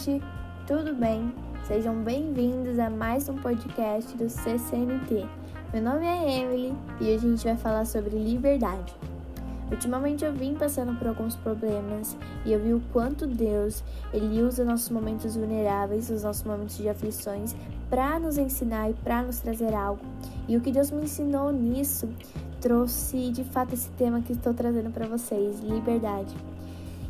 gente, tudo bem? Sejam bem-vindos a mais um podcast do CCNT. Meu nome é Emily e hoje a gente vai falar sobre liberdade. Ultimamente eu vim passando por alguns problemas e eu vi o quanto Deus ele usa nossos momentos vulneráveis, os nossos momentos de aflições, para nos ensinar e para nos trazer algo. E o que Deus me ensinou nisso trouxe de fato esse tema que estou trazendo para vocês, liberdade.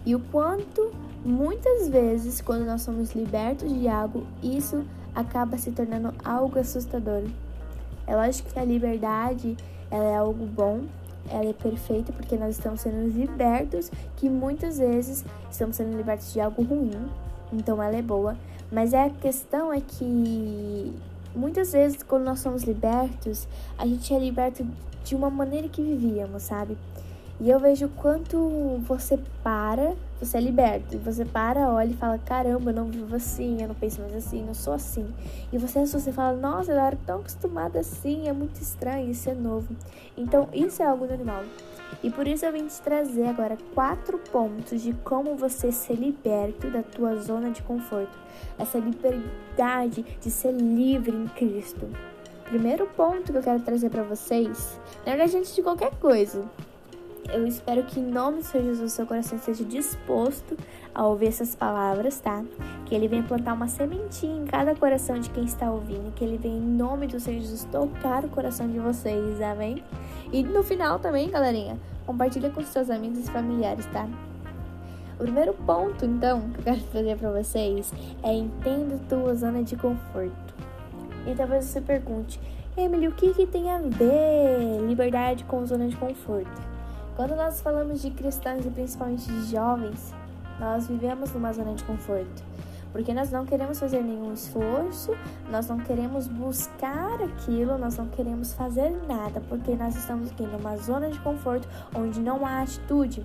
E o quanto muitas vezes quando nós somos libertos de algo, isso acaba se tornando algo assustador. É lógico que a liberdade ela é algo bom, ela é perfeita porque nós estamos sendo libertos, que muitas vezes estamos sendo libertos de algo ruim, então ela é boa. Mas a questão é que muitas vezes quando nós somos libertos, a gente é liberto de uma maneira que vivíamos, sabe? E eu vejo quanto você para, você é liberto, e você para, olha e fala: caramba, eu não vivo assim, eu não penso mais assim, não sou assim. E você assusta e fala: nossa, eu era tão acostumada assim, é muito estranho, isso é novo. Então, isso é algo normal. E por isso eu vim te trazer agora quatro pontos de como você ser liberto da tua zona de conforto. Essa liberdade de ser livre em Cristo. Primeiro ponto que eu quero trazer para vocês, na verdade, antes de qualquer coisa, eu espero que em nome do Senhor Jesus seu coração esteja disposto a ouvir essas palavras, tá? Que ele venha plantar uma sementinha em cada coração de quem está ouvindo, que ele venha em nome do Senhor Jesus tocar o coração de vocês, amém? E no final também, galerinha, compartilha com seus amigos e familiares, tá? O primeiro ponto, então, que eu quero trazer para vocês é entenda tua zona de conforto. E talvez você pergunte, Emily, o que, que tem a ver liberdade com zona de conforto? Quando nós falamos de cristãos e principalmente de jovens, nós vivemos numa zona de conforto. Porque nós não queremos fazer nenhum esforço, nós não queremos buscar aquilo, nós não queremos fazer nada, porque nós estamos aqui numa zona de conforto onde não há atitude,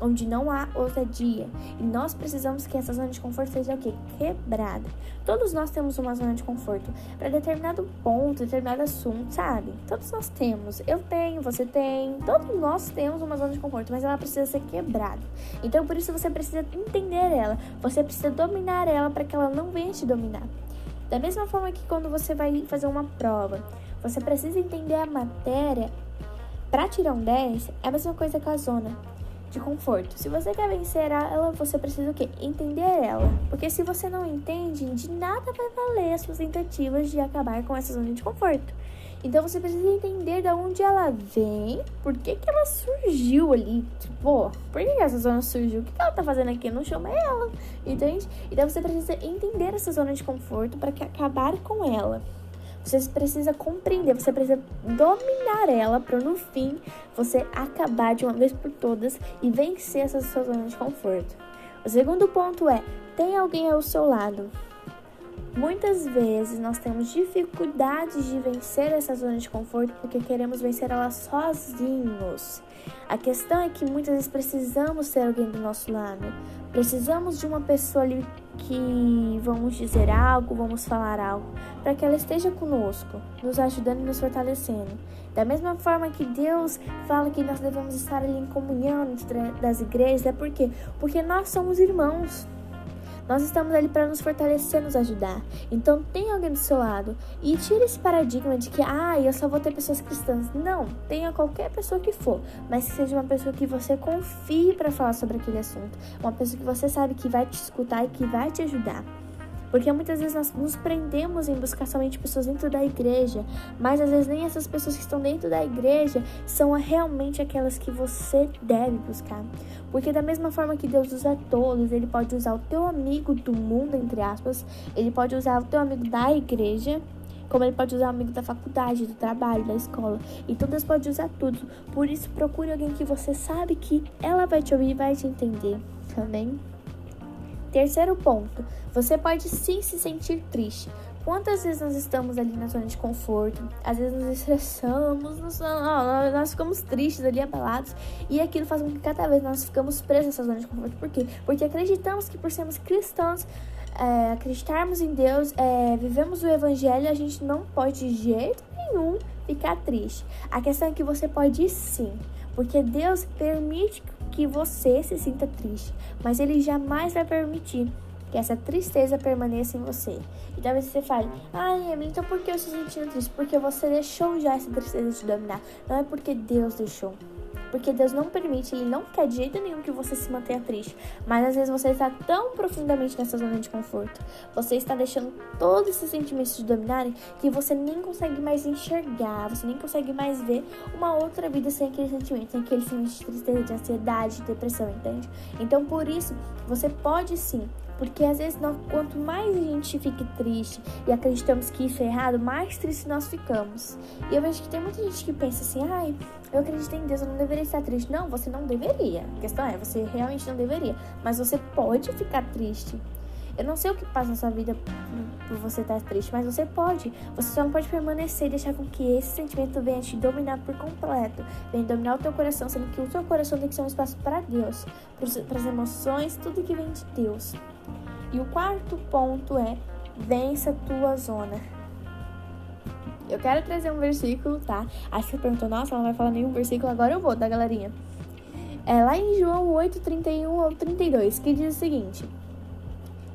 onde não há ousadia. E nós precisamos que essa zona de conforto seja o quê? Quebrada. Todos nós temos uma zona de conforto para determinado ponto, determinado assunto, sabe? Todos nós temos. Eu tenho, você tem, todos nós temos uma zona de conforto, mas ela precisa ser quebrada. Então por isso você precisa entender ela, você precisa dominar ela para que ela não venha te dominar. Da mesma forma que quando você vai fazer uma prova, você precisa entender a matéria para tirar um 10, é a mesma coisa com a zona de conforto. Se você quer vencer ela, você precisa o quê? Entender ela. Porque se você não entende, de nada vai valer as suas tentativas de acabar com essa zona de conforto. Então você precisa entender de onde ela vem, por que, que ela surgiu ali. Tipo, por que essa zona surgiu? O que, que ela tá fazendo aqui? Não chama ela, entende? Então você precisa entender essa zona de conforto para acabar com ela. Você precisa compreender, você precisa dominar ela para no fim você acabar de uma vez por todas e vencer essa sua zona de conforto. O segundo ponto é: tem alguém ao seu lado. Muitas vezes nós temos dificuldades de vencer essa zona de conforto porque queremos vencer ela sozinhos. A questão é que muitas vezes precisamos ter alguém do nosso lado. Precisamos de uma pessoa ali que vamos dizer algo, vamos falar algo, para que ela esteja conosco, nos ajudando e nos fortalecendo. Da mesma forma que Deus fala que nós devemos estar ali em comunhão das igrejas, é porque porque nós somos irmãos. Nós estamos ali para nos fortalecer, nos ajudar. Então, tenha alguém do seu lado e tire esse paradigma de que, ah, eu só vou ter pessoas cristãs. Não, tenha qualquer pessoa que for, mas que seja uma pessoa que você confie para falar sobre aquele assunto. Uma pessoa que você sabe que vai te escutar e que vai te ajudar. Porque muitas vezes nós nos prendemos em buscar somente pessoas dentro da igreja, mas às vezes nem essas pessoas que estão dentro da igreja são realmente aquelas que você deve buscar. Porque da mesma forma que Deus usa todos, ele pode usar o teu amigo do mundo, entre aspas, ele pode usar o teu amigo da igreja, como ele pode usar o amigo da faculdade, do trabalho, da escola. Então Deus pode usar tudo. Por isso procure alguém que você sabe que ela vai te ouvir e vai te entender. Amém? Terceiro ponto, você pode sim se sentir triste. Quantas vezes nós estamos ali na zona de conforto, às vezes nos estressamos, nos, nós ficamos tristes ali, abalados, e aquilo faz com que cada vez nós ficamos presos nessa zona de conforto. Por quê? Porque acreditamos que por sermos cristãos, é, acreditarmos em Deus, é, vivemos o Evangelho, a gente não pode de jeito nenhum ficar triste. A questão é que você pode sim, porque Deus permite que você se sinta triste, mas Ele jamais vai permitir que essa tristeza permaneça em você. E talvez você fale, ai, Emily, então por que eu estou sentindo triste? Porque você deixou já essa tristeza te dominar. Não é porque Deus deixou. Porque Deus não permite, Ele não quer de jeito nenhum que você se mantenha triste. Mas às vezes você está tão profundamente nessa zona de conforto, você está deixando todos esses sentimentos te dominarem que você nem consegue mais enxergar, você nem consegue mais ver uma outra vida sem aquele sentimento, sem aquele sentimento de tristeza, de ansiedade, de depressão, entende? Então por isso, você pode sim porque às vezes, nós, quanto mais a gente fica triste e acreditamos que isso é errado, mais triste nós ficamos. E eu vejo que tem muita gente que pensa assim: ai, eu acredito em Deus, eu não deveria estar triste. Não, você não deveria. A questão é, você realmente não deveria. Mas você pode ficar triste. Eu não sei o que passa na sua vida por você estar triste, mas você pode. Você só não pode permanecer e deixar com que esse sentimento venha te dominar por completo. Venha dominar o teu coração, sendo que o teu coração tem que ser um espaço para Deus, para as emoções, tudo que vem de Deus. E o quarto ponto é vença tua zona. Eu quero trazer um versículo, tá? Que você perguntou, nossa, ela não vai falar nenhum versículo, agora eu vou, tá, galerinha? É lá em João 8, 31 ao 32, que diz o seguinte: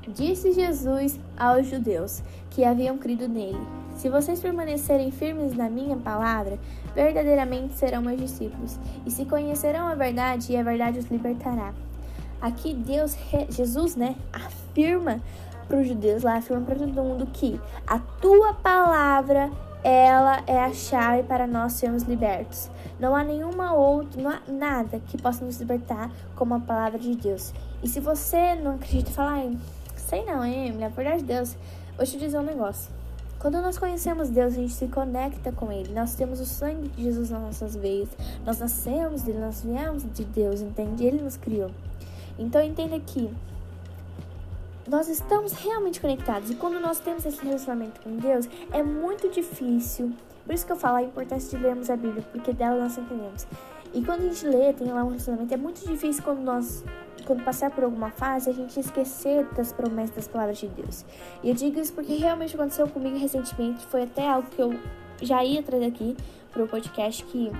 Disse Jesus aos judeus que haviam crido nele: Se vocês permanecerem firmes na minha palavra, verdadeiramente serão meus discípulos, e se conhecerão a verdade, e a verdade os libertará. Aqui Deus, Jesus, né, afirma para os judeus lá, afirma para todo mundo que a tua palavra ela é a chave para nós sermos libertos. Não há nenhuma outra, não há nada que possa nos libertar como a palavra de Deus. E se você não acredita, fala, sei não, hein, é verdade de Deus. Vou te dizer um negócio. Quando nós conhecemos Deus, a gente se conecta com Ele. Nós temos o sangue de Jesus nas nossas veias. Nós nascemos dele, nós viemos de Deus, entende? Ele nos criou. Então entenda que nós estamos realmente conectados e quando nós temos esse relacionamento com Deus, é muito difícil. Por isso que eu falo a importância de lermos a Bíblia, porque dela nós entendemos. E quando a gente lê, tem lá um relacionamento, é muito difícil quando nós quando passar por alguma fase, a gente esquecer das promessas das palavras de Deus. E eu digo isso porque realmente aconteceu comigo recentemente, foi até algo que eu já ia trazer aqui pro podcast que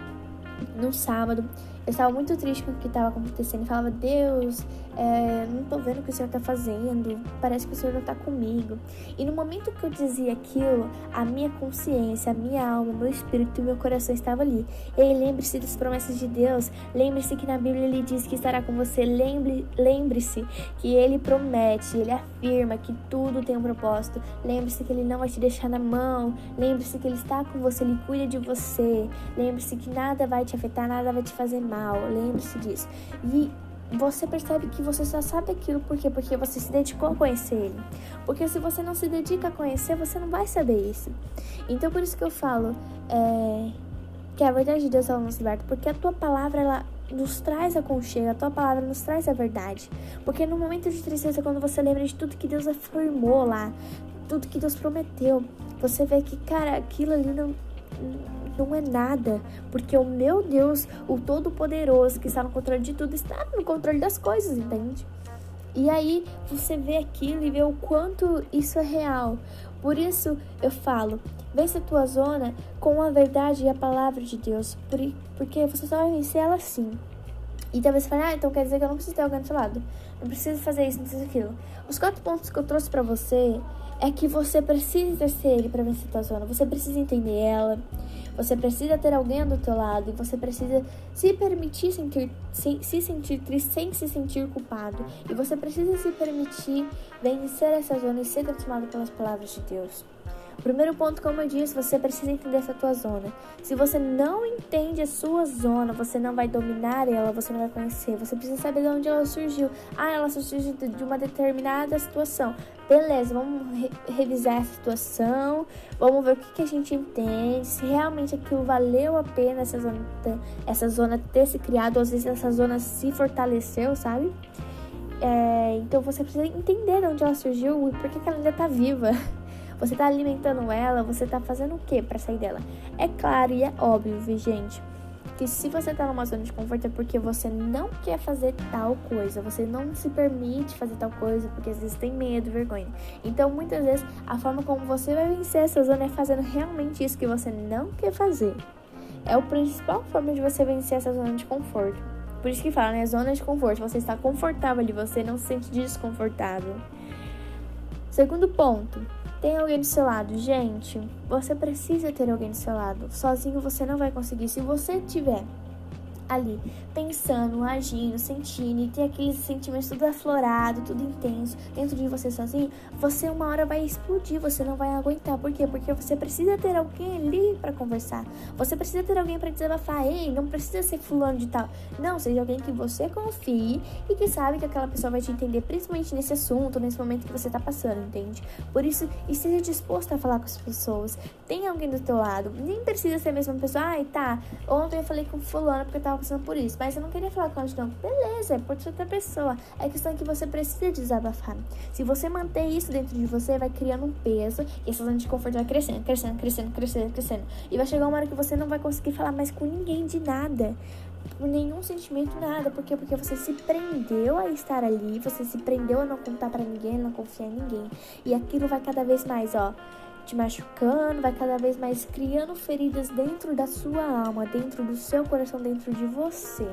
no sábado eu estava muito triste com o que estava acontecendo. E falava: Deus, é, não tô vendo o que o Senhor tá fazendo, parece que o Senhor não tá comigo. E no momento que eu dizia aquilo, a minha consciência, a minha alma, meu espírito e meu coração estava ali. E lembre-se das promessas de Deus, lembre-se que na Bíblia ele diz que estará com você, lembre, lembre-se que ele promete, ele afirma que tudo tem um propósito, lembre-se que ele não vai te deixar na mão, lembre-se que ele está com você, ele cuida de você, lembre-se que nada vai te afetar, nada vai te fazer mal, lembre-se disso. E você percebe que você só sabe aquilo por quê? Porque você se dedicou a conhecer ele. Porque se você não se dedica a conhecer, você não vai saber isso. Então por isso que eu falo é, que a verdade de Deus ela nos liberta, porque a tua palavra ela nos traz a conchega, a tua palavra nos traz a verdade. Porque no momento de tristeza, quando você lembra de tudo que Deus afirmou lá, tudo que Deus prometeu, você vê que, cara, aquilo ali não não é nada, porque o meu Deus, o Todo-Poderoso, que está no controle de tudo, está no controle das coisas, entende? E aí você vê aquilo e vê o quanto isso é real. Por isso eu falo, vence a tua zona com a verdade e a palavra de Deus, porque você só vai vencer ela assim. E talvez você fale, ah, então quer dizer que eu não preciso ter alguém do seu lado. Não preciso fazer isso, não preciso aquilo. Os quatro pontos que eu trouxe para você é que você precisa exercer ele para vencer tua zona. Você precisa entender ela. Você precisa ter alguém do teu lado e você precisa se permitir sentir, se, se sentir triste sem se sentir culpado. E você precisa se permitir vencer essa zona e ser transformado pelas palavras de Deus. Primeiro ponto, como eu disse, você precisa entender essa tua zona. Se você não entende a sua zona, você não vai dominar ela, você não vai conhecer. Você precisa saber de onde ela surgiu. Ah, ela surgiu de uma determinada situação. Beleza, vamos re revisar essa situação, vamos ver o que, que, a gente entende, se realmente aquilo valeu a pena essa zona, essa zona ter se criado, ou às vezes essa zona se fortaleceu, sabe? É, então você precisa entender de onde ela surgiu e por que, que ela ainda tá viva. Você tá alimentando ela, você tá fazendo o que para sair dela? É claro e é óbvio, gente, que se você tá numa zona de conforto é porque você não quer fazer tal coisa, você não se permite fazer tal coisa, porque às vezes tem medo, vergonha. Então, muitas vezes, a forma como você vai vencer essa zona é fazendo realmente isso que você não quer fazer. É a principal forma de você vencer essa zona de conforto. Por isso que fala, né? Zona de conforto. Você está confortável ali, você não se sente desconfortável. Segundo ponto, tem alguém do seu lado. Gente, você precisa ter alguém do seu lado. Sozinho você não vai conseguir. Se você tiver ali pensando, agindo, sentindo e ter aqueles sentimentos tudo aflorado, tudo intenso dentro de você sozinho, você uma hora vai explodir, você não vai aguentar. Por quê? Porque você precisa ter alguém ali para conversar. Você precisa ter alguém para desabafar. Ei, não precisa ser fulano de tal. Não, seja alguém que você confie e que sabe que aquela pessoa vai te entender, principalmente nesse assunto, nesse momento que você tá passando, entende? Por isso, esteja disposto a falar com as pessoas. Tem alguém do teu lado. Nem precisa ser a mesma pessoa. Ai, tá. Ontem eu falei com fulano porque eu tava passando por isso, mas eu não queria falar com ela de novo. Beleza, é por outra pessoa. É questão que você precisa desabafar. Se você manter isso dentro de você, vai criando um peso e essa zona de conforto vai crescendo, crescendo, crescendo, crescendo, crescendo. E vai chegar uma hora que você não vai conseguir falar mais com ninguém de nada. Nenhum sentimento, nada. Por quê? Porque você se prendeu a estar ali, você se prendeu a não contar para ninguém, não confiar em ninguém. E aquilo vai cada vez mais, ó te machucando, vai cada vez mais criando feridas dentro da sua alma, dentro do seu coração, dentro de você.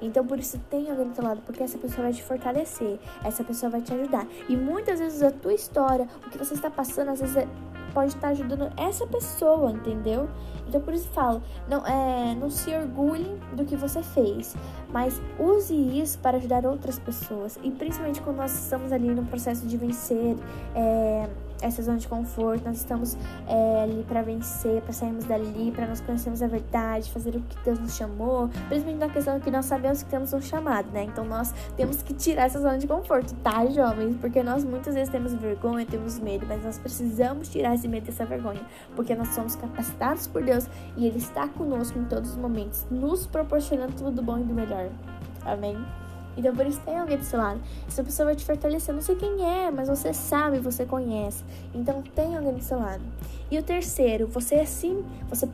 Então, por isso, tenha alguém do seu lado, porque essa pessoa vai te fortalecer, essa pessoa vai te ajudar. E muitas vezes a tua história, o que você está passando, às vezes é, pode estar ajudando essa pessoa, entendeu? Então, por isso falo, não, é, não se orgulhe do que você fez, mas use isso para ajudar outras pessoas. E principalmente quando nós estamos ali no processo de vencer, é, essa zona de conforto, nós estamos é, ali para vencer, para sairmos dali, para nós conhecermos a verdade, fazer o que Deus nos chamou, principalmente na questão que nós sabemos que temos um chamado, né? Então nós temos que tirar essa zona de conforto, tá, jovens? Porque nós muitas vezes temos vergonha, temos medo, mas nós precisamos tirar esse medo essa vergonha, porque nós somos capacitados por Deus e Ele está conosco em todos os momentos, nos proporcionando tudo do bom e do melhor. Amém? Então, por isso, tem alguém do seu lado. Essa pessoa vai te fortalecer. Não sei quem é, mas você sabe, você conhece. Então, tem alguém do seu lado. E o terceiro, você sim, você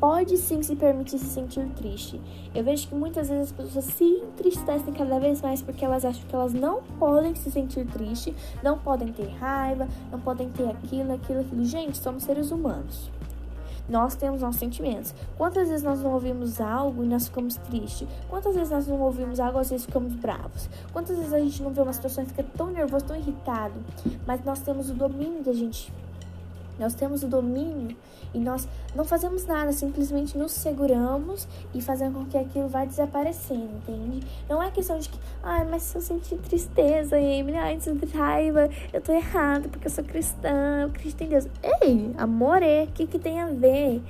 pode sim se permitir se sentir triste. Eu vejo que muitas vezes as pessoas se entristecem cada vez mais porque elas acham que elas não podem se sentir triste, não podem ter raiva, não podem ter aquilo, aquilo, aquilo. Gente, somos seres humanos. Nós temos nossos sentimentos. Quantas vezes nós não ouvimos algo e nós ficamos tristes? Quantas vezes nós não ouvimos algo e às vezes ficamos bravos? Quantas vezes a gente não vê uma situação e fica tão nervoso, tão irritado? Mas nós temos o domínio da gente nós temos o domínio e nós não fazemos nada, simplesmente nos seguramos e fazemos com que aquilo vá desaparecendo, entende? Não é questão de que, ai, mas se eu sentir tristeza, Emily, ai, sinto raiva, eu tô errado porque eu sou cristã, eu acredito em Deus. Ei, amor, é, o que, que tem a ver?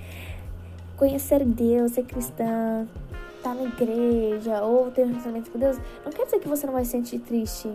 Conhecer Deus, ser cristã, estar tá na igreja ou ter um relacionamento com Deus, não quer dizer que você não vai se sentir triste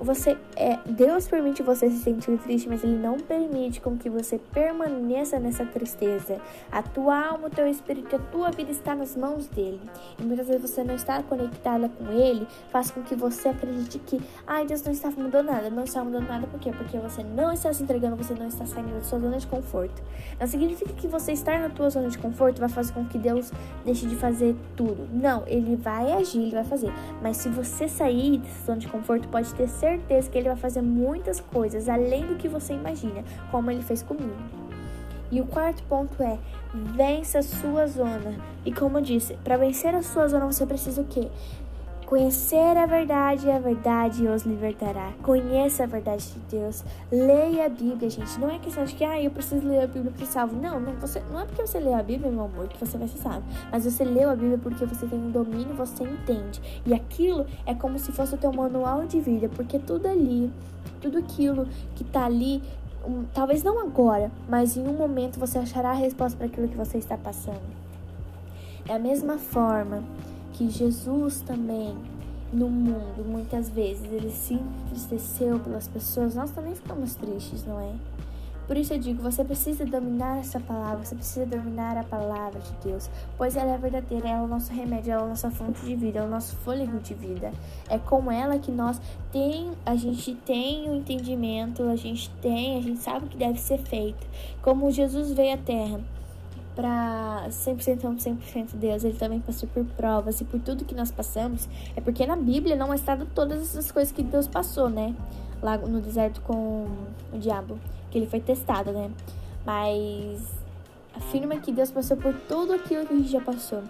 você é Deus permite você se sentir triste, mas ele não permite com que você permaneça nessa tristeza. A tua alma, o teu espírito, a tua vida está nas mãos dele. E muitas vezes você não está conectada com ele, faz com que você acredite que, ai, Deus não está mudando nada. Não está mudando nada por quê? Porque você não está se entregando, você não está saindo da sua zona de conforto. Não significa que você estar na tua zona de conforto vai fazer com que Deus deixe de fazer tudo. Não, ele vai agir, ele vai fazer. Mas se você sair dessa zona de conforto, pode ter certeza certeza que ele vai fazer muitas coisas além do que você imagina, como ele fez comigo. E o quarto ponto é vença a sua zona. E como eu disse, para vencer a sua zona você precisa o quê? Conhecer a verdade e a verdade os libertará. Conheça a verdade de Deus. Leia a Bíblia, gente. Não é questão de que ah, eu preciso ler a Bíblia para ser salvo. Não, não, você, não é porque você lê a Bíblia, meu amor, que você vai ser salvo. Mas você leu a Bíblia porque você tem um domínio, você entende. E aquilo é como se fosse o teu manual de vida, porque tudo ali, tudo aquilo que tá ali um, talvez não agora, mas em um momento você achará a resposta para aquilo que você está passando. É a mesma forma que Jesus também no mundo, muitas vezes, ele se entristeceu pelas pessoas, nós também ficamos tristes, não é? Por isso eu digo, você precisa dominar essa palavra, você precisa dominar a palavra de Deus, pois ela é verdadeira, ela é o nosso remédio, ela é a nossa fonte de vida, é o nosso fôlego de vida. É com ela que nós tem, a gente tem o entendimento, a gente tem, a gente sabe o que deve ser feito. Como Jesus veio à terra, para 100% homem, 100% Deus, ele também passou por provas e por tudo que nós passamos, é porque na Bíblia não é estado todas essas coisas que Deus passou, né? Lá no deserto com o diabo, que ele foi testado, né? Mas afirma que Deus passou por tudo aquilo que a gente já passou.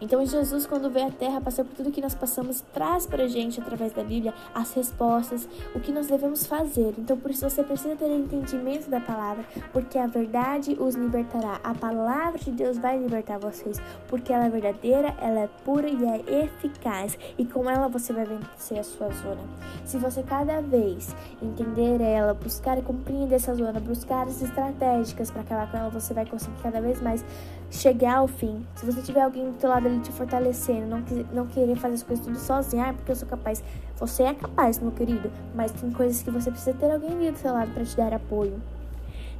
Então Jesus, quando veio à Terra, passou por tudo que nós passamos, traz para gente, através da Bíblia, as respostas, o que nós devemos fazer. Então por isso você precisa ter entendimento da palavra, porque a verdade os libertará. A palavra de Deus vai libertar vocês, porque ela é verdadeira, ela é pura e é eficaz. E com ela você vai vencer a sua zona. Se você cada vez entender ela, buscar e compreender essa zona, buscar as estratégicas para acabar com ela, você vai conseguir cada vez mais chegar ao fim. Se você tiver alguém lado ali te fortalecendo, não, não querer fazer as coisas tudo sozinho, ah, porque eu sou capaz. Você é capaz, meu querido, mas tem coisas que você precisa ter alguém ali do seu lado para te dar apoio.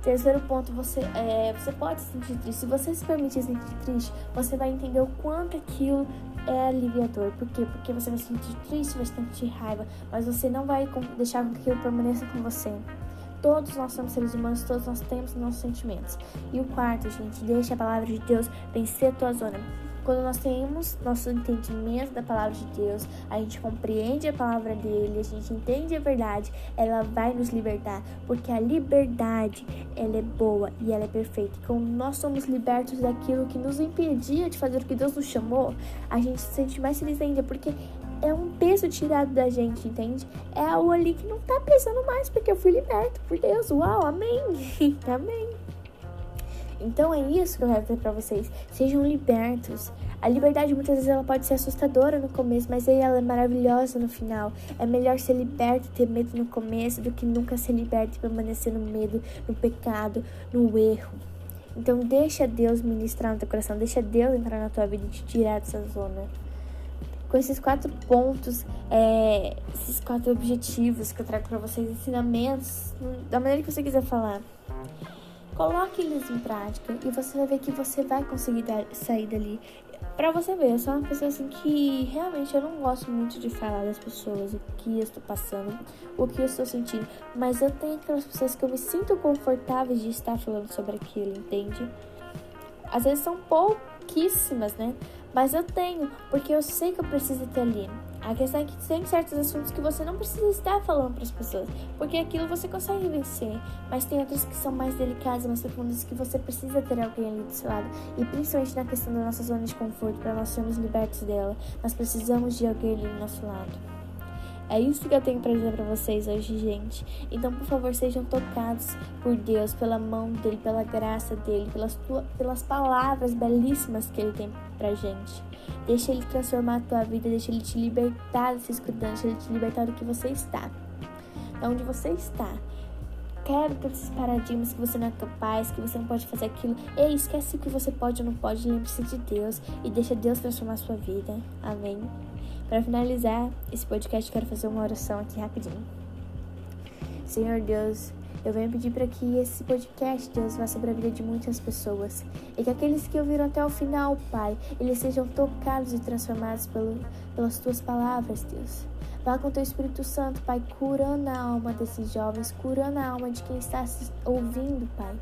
Terceiro ponto, você, é, você pode se sentir triste. Se você se permitir se sentir triste, você vai entender o quanto aquilo é aliviador. Por quê? Porque você vai se sentir triste, vai sentir raiva, mas você não vai deixar que aquilo permaneça com você. Todos nós somos seres humanos, todos nós temos nossos sentimentos. E o quarto, gente, deixa a palavra de Deus vencer a tua zona. Quando nós temos nosso entendimento da palavra de Deus, a gente compreende a palavra dele, a gente entende a verdade, ela vai nos libertar, porque a liberdade, ela é boa e ela é perfeita. E quando nós somos libertos daquilo que nos impedia de fazer o que Deus nos chamou, a gente se sente mais feliz ainda, porque é um peso tirado da gente, entende? É algo ali que não tá pesando mais, porque eu fui liberto por Deus. Uau, amém! amém! Então é isso que eu quero dizer pra vocês. Sejam libertos. A liberdade muitas vezes ela pode ser assustadora no começo, mas aí ela é maravilhosa no final. É melhor ser liberto e ter medo no começo do que nunca ser liberto e permanecer no medo, no pecado, no erro. Então deixa Deus ministrar no teu coração, deixa Deus entrar na tua vida e te tirar dessa zona com esses quatro pontos, é, esses quatro objetivos que eu trago para vocês, ensinamentos, da maneira que você quiser falar. Coloque eles em prática e você vai ver que você vai conseguir sair dali. Pra você ver, eu sou uma pessoa assim que realmente eu não gosto muito de falar das pessoas, o que eu estou passando, o que eu estou sentindo. Mas eu tenho aquelas pessoas que eu me sinto confortável de estar falando sobre aquilo, entende? Às vezes são pouquíssimas, né? Mas eu tenho, porque eu sei que eu preciso ter ali. A questão é que tem certos assuntos que você não precisa estar falando para as pessoas, porque aquilo você consegue vencer. Mas tem outros que são mais delicados, mais profundos, que você precisa ter alguém ali do seu lado. E principalmente na questão da nossa zona de conforto, para nós sermos libertos dela, nós precisamos de alguém ali do nosso lado. É isso que eu tenho para dizer para vocês hoje, gente. Então, por favor, sejam tocados por Deus, pela mão dele, pela graça dele, pelas, tua, pelas palavras belíssimas que ele tem pra gente. Deixa ele transformar a tua vida, deixa ele te libertar dessa escuridão, deixa ele te libertar do que você está. Da onde você está. Quebra todos esses paradigmas que você não é capaz, que você não pode fazer aquilo. Ei, esquece o que você pode ou não pode, lembre-se de Deus e deixa Deus transformar a sua vida. Amém. Para finalizar esse podcast, quero fazer uma oração aqui rapidinho. Senhor Deus, eu venho pedir para que esse podcast, Deus, vá sobre a vida de muitas pessoas. E que aqueles que ouviram até o final, Pai, eles sejam tocados e transformados pelo, pelas tuas palavras, Deus. Vá com teu Espírito Santo, Pai, curando a alma desses jovens, curando a alma de quem está ouvindo, Pai.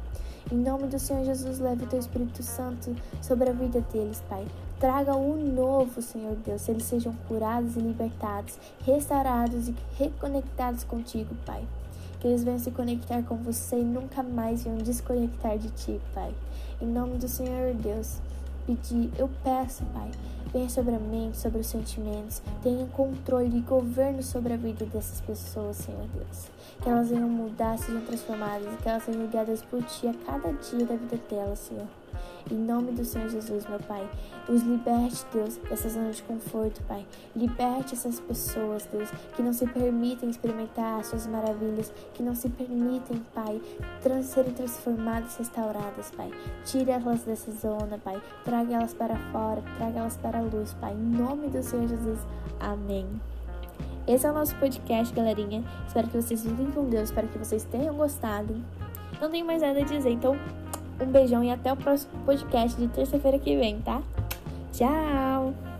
Em nome do Senhor Jesus, leve o teu Espírito Santo sobre a vida deles, Pai. Traga o um novo, Senhor Deus, eles sejam curados e libertados, restaurados e reconectados contigo, Pai. Que eles venham se conectar com você e nunca mais venham desconectar de ti, Pai. Em nome do Senhor Deus, pedir, eu peço, Pai, venha sobre a mente, sobre os sentimentos, tenha controle e governo sobre a vida dessas pessoas, Senhor Deus. Que elas venham mudar, sejam transformadas e que elas sejam guiadas por Ti a cada dia da vida delas, Senhor. Em nome do Senhor Jesus, meu Pai, os liberte, Deus, dessa zona de conforto, Pai. Liberte essas pessoas, Deus, que não se permitem experimentar as suas maravilhas, que não se permitem, Pai, trans serem transformadas, restauradas, Pai. Tire elas dessa zona, Pai. Traga elas para fora, traga elas para a luz, Pai. Em nome do Senhor Jesus. Amém. Esse é o nosso podcast, galerinha. Espero que vocês fiquem com Deus, espero que vocês tenham gostado. Não tenho mais nada a dizer, então um beijão e até o próximo podcast de terça-feira que vem, tá? Tchau!